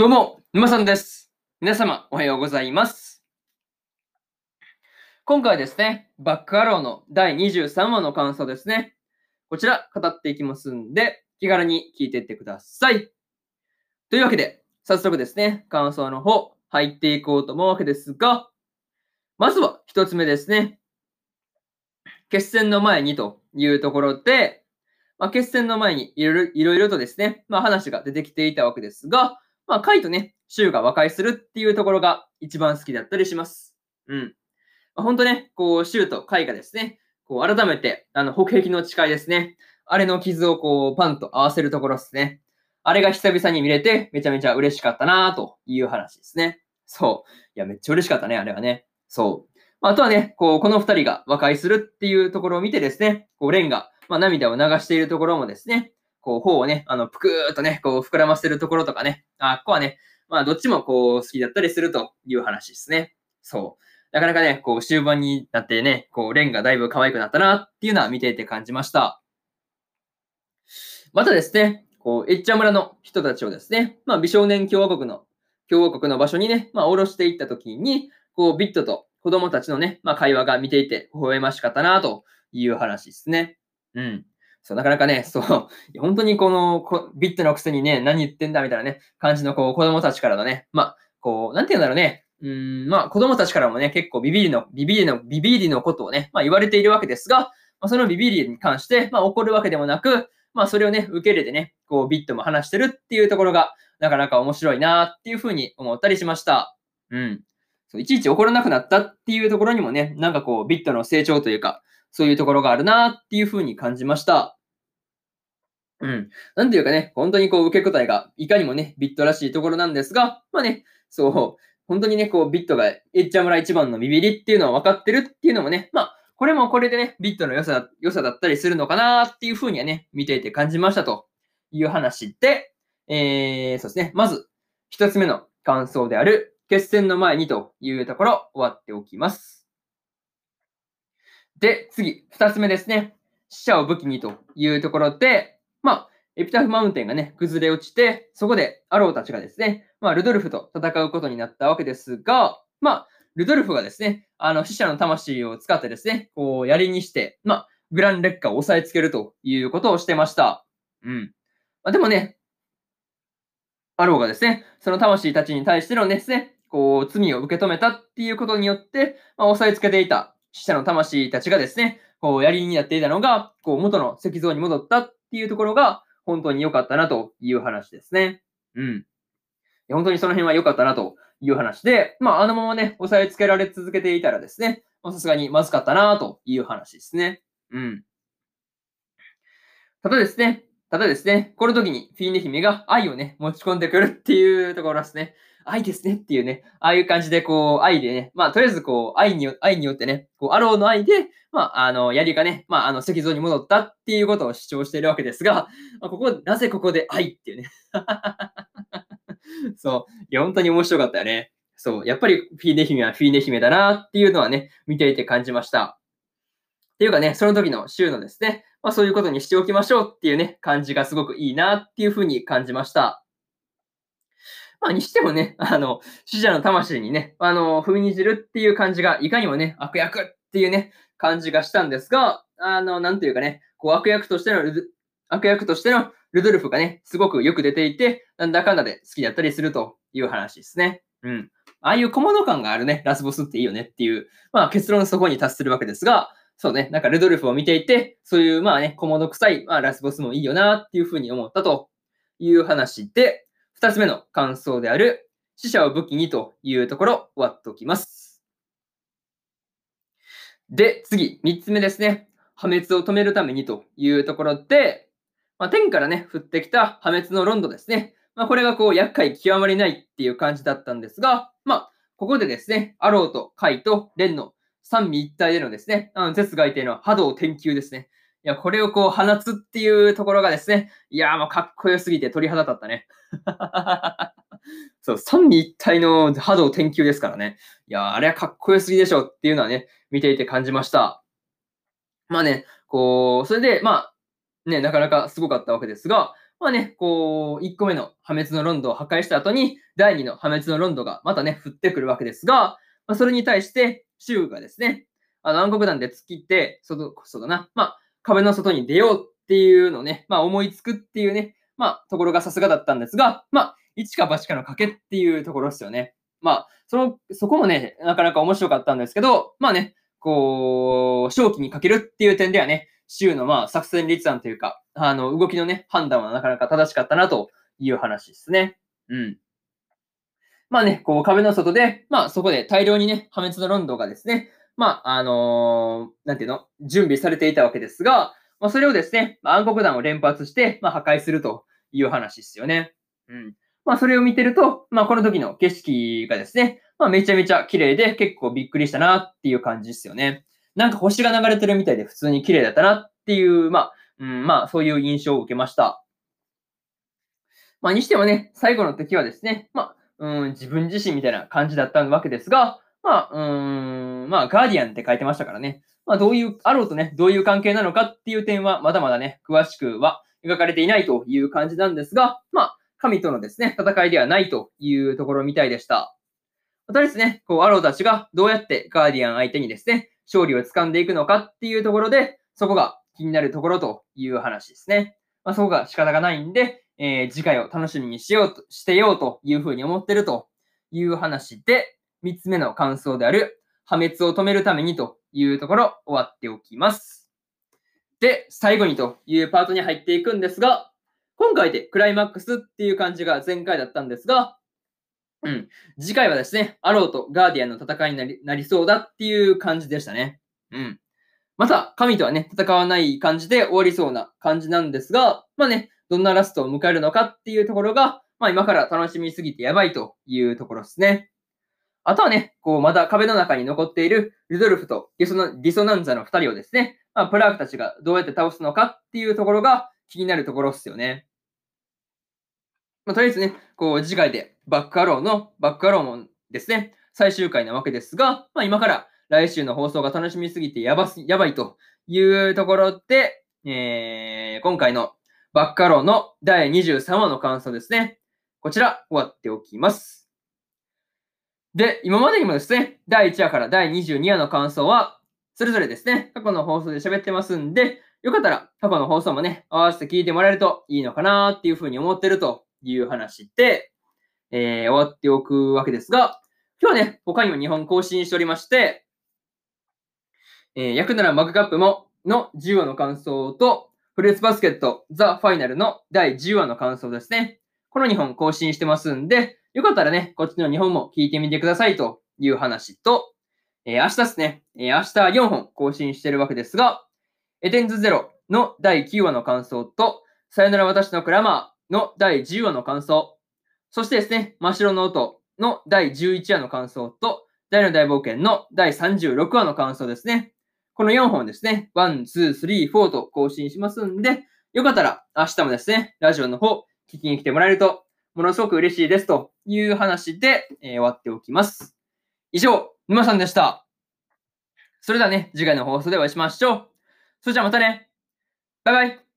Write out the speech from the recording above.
どうも、沼さんです。皆様、おはようございます。今回ですね、バックアローの第23話の感想ですね。こちら、語っていきますんで、気軽に聞いていってください。というわけで、早速ですね、感想の方、入っていこうと思うわけですが、まずは一つ目ですね。決戦の前にというところで、まあ、決戦の前にいろいろとですね、まあ、話が出てきていたわけですが、まあ、カイとね、シュウが和解するっていうところが一番好きだったりします。うん。まあ、ほんとね、こう、シュウとカイがですね、こう、改めて、あの、北壁の誓いですね。あれの傷をこう、パンと合わせるところですね。あれが久々に見れて、めちゃめちゃ嬉しかったなという話ですね。そう。いや、めっちゃ嬉しかったね、あれはね。そう。まあ、あとはね、こう、この二人が和解するっていうところを見てですね、こう、レンが、まあ、涙を流しているところもですね、こう、頬をね、あの、ぷくーっとね、こう、膨らませるところとかね、あ、ここはね、まあ、どっちもこう、好きだったりするという話ですね。そう。なかなかね、こう、終盤になってね、こう、レンがだいぶ可愛くなったなっていうのは見ていて感じました。またですね、こう、エッチャ村の人たちをですね、まあ、美少年共和国の、共和国の場所にね、まあ、下ろしていったときに、こう、ビットと子供たちのね、まあ、会話が見ていて、微笑ましかったなという話ですね。うん。そう、なかなかね、そう、本当にこのこビットのくせにね、何言ってんだみたいなね、感じのこう子供たちからのね、まあ、こう、なんて言うんだろうね、うん、まあ子供たちからもね、結構ビビりの、ビビりの、ビビりのことをね、まあ言われているわけですが、まあ、そのビビりに関して、まあ怒るわけでもなく、まあそれをね、受け入れてね、こうビットも話してるっていうところが、なかなか面白いなっていうふうに思ったりしました。うん。そういちいち怒らなくなったっていうところにもね、なんかこう、ビットの成長というか、そういうところがあるなっていうふうに感じました。うん。なんていうかね、本当にこう受け答えがいかにもね、ビットらしいところなんですが、まあね、そう、本当にね、こうビットがエッチャ村一番のビビりっていうのは分かってるっていうのもね、まあ、これもこれでね、ビットの良さ、良さだったりするのかなっていうふうにはね、見ていて感じましたという話で、えー、そうですね、まず、一つ目の感想である、決戦の前にというところ、終わっておきます。で、次、二つ目ですね。死者を武器にというところで、まあ、エピタフマウンテンがね、崩れ落ちて、そこでアローたちがですね、まあ、ルドルフと戦うことになったわけですが、まあ、ルドルフがですね、あの、死者の魂を使ってですね、こう、槍にして、まあ、グランレッカーを押さえつけるということをしてました。うん。まあ、でもね、アローがですね、その魂たちに対してのですね、こう、罪を受け止めたっていうことによって、まあ、押さえつけていた死者の魂たちがですね、こう、槍になっていたのが、こう、元の石像に戻ったっていうところが、本当に良かったなという話ですね。うん。本当にその辺は良かったなという話で、まあ、あのままね、押さえつけられ続けていたらですね、まさすがにまずかったなという話ですね。うん。ただですね、ただですね、この時にフィーネ姫が愛をね、持ち込んでくるっていうところですね。愛ですねっていうね、ああいう感じでこう、愛でね、まあ、とりあえずこう、愛によ、愛によってね、こう、アローの愛で、まあ、あの、槍がね、まあ、あの、石像に戻ったっていうことを主張しているわけですが、まあ、ここ、なぜここで愛っていうね。そう。いや、本当に面白かったよね。そう。やっぱりフィーネ姫はフィーネ姫だなっていうのはね、見ていて感じました。っていうかね、その時の週のですね、まあそういうことにしておきましょうっていうね、感じがすごくいいなっていうふうに感じました。まあにしてもね、あの、死者の魂にね、あの、踏みにじるっていう感じが、いかにもね、悪役っていうね、感じがしたんですが、あの、なんというかね、こう悪役としての、悪役としてのルドルフがね、すごくよく出ていて、なんだかんだで好きだったりするという話ですね。うん。ああいう小物感があるね、ラスボスっていいよねっていう、まあ結論そこに達するわけですが、そうね、なんかルドルフを見ていて、そういうまあね、小物臭い、まあラスボスもいいよなっていうふうに思ったという話で、二つ目の感想である、死者を武器にというところ、終わっておきます。で、次、三つ目ですね。破滅を止めるためにというところで、まあ、天からね、降ってきた破滅のロンドですね。まあ、これがこう、厄介極まりないっていう感じだったんですが、まあ、ここでですね、アローとカイとレンの三位一体でのですね、あの絶外帝の波動天球ですね。いや、これをこう放つっていうところがですね、いやもうかっこよすぎて鳥肌立ったね。そう、三位一体の波動天球ですからね。いやあれはかっこよすぎでしょっていうのはね、見ていて感じました。まあね、こう、それで、まあ、ね、なかなかすごかったわけですが、まあね、こう、1個目の破滅のロンドを破壊した後に、第2の破滅のロンドがまたね、降ってくるわけですが、まあ、それに対して、州がですね、あの暗黒弾で突っ切って、外、そうだな、まあ、壁の外に出ようっていうのをね、まあ、思いつくっていうね、まあ、ところがさすがだったんですが、まあ、一か八かの賭けっていうところですよね。まあ、その、そこもね、なかなか面白かったんですけど、まあね、こう、正気にかけるっていう点ではね、州のまあ作戦立案というか、あの、動きのね、判断はなかなか正しかったなという話ですね。うん。まあね、こう壁の外で、まあそこで大量にね、破滅のロンドンがですね、まあ、あのー、なんていうの、準備されていたわけですが、まあそれをですね、暗黒弾を連発して、まあ破壊するという話ですよね。うん。まあそれを見てると、まあこの時の景色がですね、まあめちゃめちゃ綺麗で結構びっくりしたなっていう感じですよね。なんか星が流れてるみたいで普通に綺麗だったなっていう、まあ、うん、まあそういう印象を受けました。まあにしてもね、最後の時はですね、まあ、うん、自分自身みたいな感じだったわけですが、まあ、うん、まあ、ガーディアンって書いてましたからね。まあ、どういう、あろうとね、どういう関係なのかっていう点は、まだまだね、詳しくは描かれていないという感じなんですが、まあ、神とのですね、戦いではないというところみたいでした。またですね、こう、アローたちがどうやってガーディアン相手にですね、勝利を掴んでいくのかっていうところで、そこが気になるところという話ですね。まあ、そこが仕方がないんで、えー、次回を楽しみにしようと、してようというふうに思ってるという話で、三つ目の感想である、破滅を止めるためにというところ終わっておきます。で、最後にというパートに入っていくんですが、今回でクライマックスっていう感じが前回だったんですが、うん。次回はですね、アローとガーディアンの戦いになりなりそうだっていう感じでしたね。うん。また、神とはね、戦わない感じで終わりそうな感じなんですが、まあね、どんなラストを迎えるのかっていうところが、まあ今から楽しみすぎてやばいというところですね。あとはね、こう、まだ壁の中に残っているルドルフとディソナディソナンザの二人をですね、まあ、プラークたちがどうやって倒すのかっていうところが気になるところですよね。まあ、とりあえずね、こう、次回でバックアローの、バックアローもですね、最終回なわけですが、まあ、今から来週の放送が楽しみすぎてやばす、やばいというところで、えー、今回のバックアローの第23話の感想ですね。こちら、終わっておきます。で、今までにもですね、第1話から第22話の感想は、それぞれですね、過去の放送で喋ってますんで、よかったら過去の放送もね、合わせて聞いてもらえるといいのかなっていうふうに思ってるという話で、えー、終わっておくわけですが、今日はね、他にも2本更新しておりまして、えー、役ならマグカップもの10話の感想と、フルーツバスケットザ・ファイナルの第10話の感想ですね。この2本更新してますんで、よかったらね、こっちの2本も聞いてみてくださいという話と、えー、明日ですね、えー、明日4本更新してるわけですが、エテンズゼロの第9話の感想と、さよなら私のクラマーの第10話の感想、そしてですね、真っ白の音の第11話の感想と、大の大冒険の第36話の感想ですね。この4本ですね、1、2、3、4と更新しますんで、よかったら明日もですね、ラジオの方聞きに来てもらえると、ものすごく嬉しいですという話で、えー、終わっておきます。以上、沼さんでした。それではね、次回の放送でお会いしましょう。それじゃあまたね。バイバイ。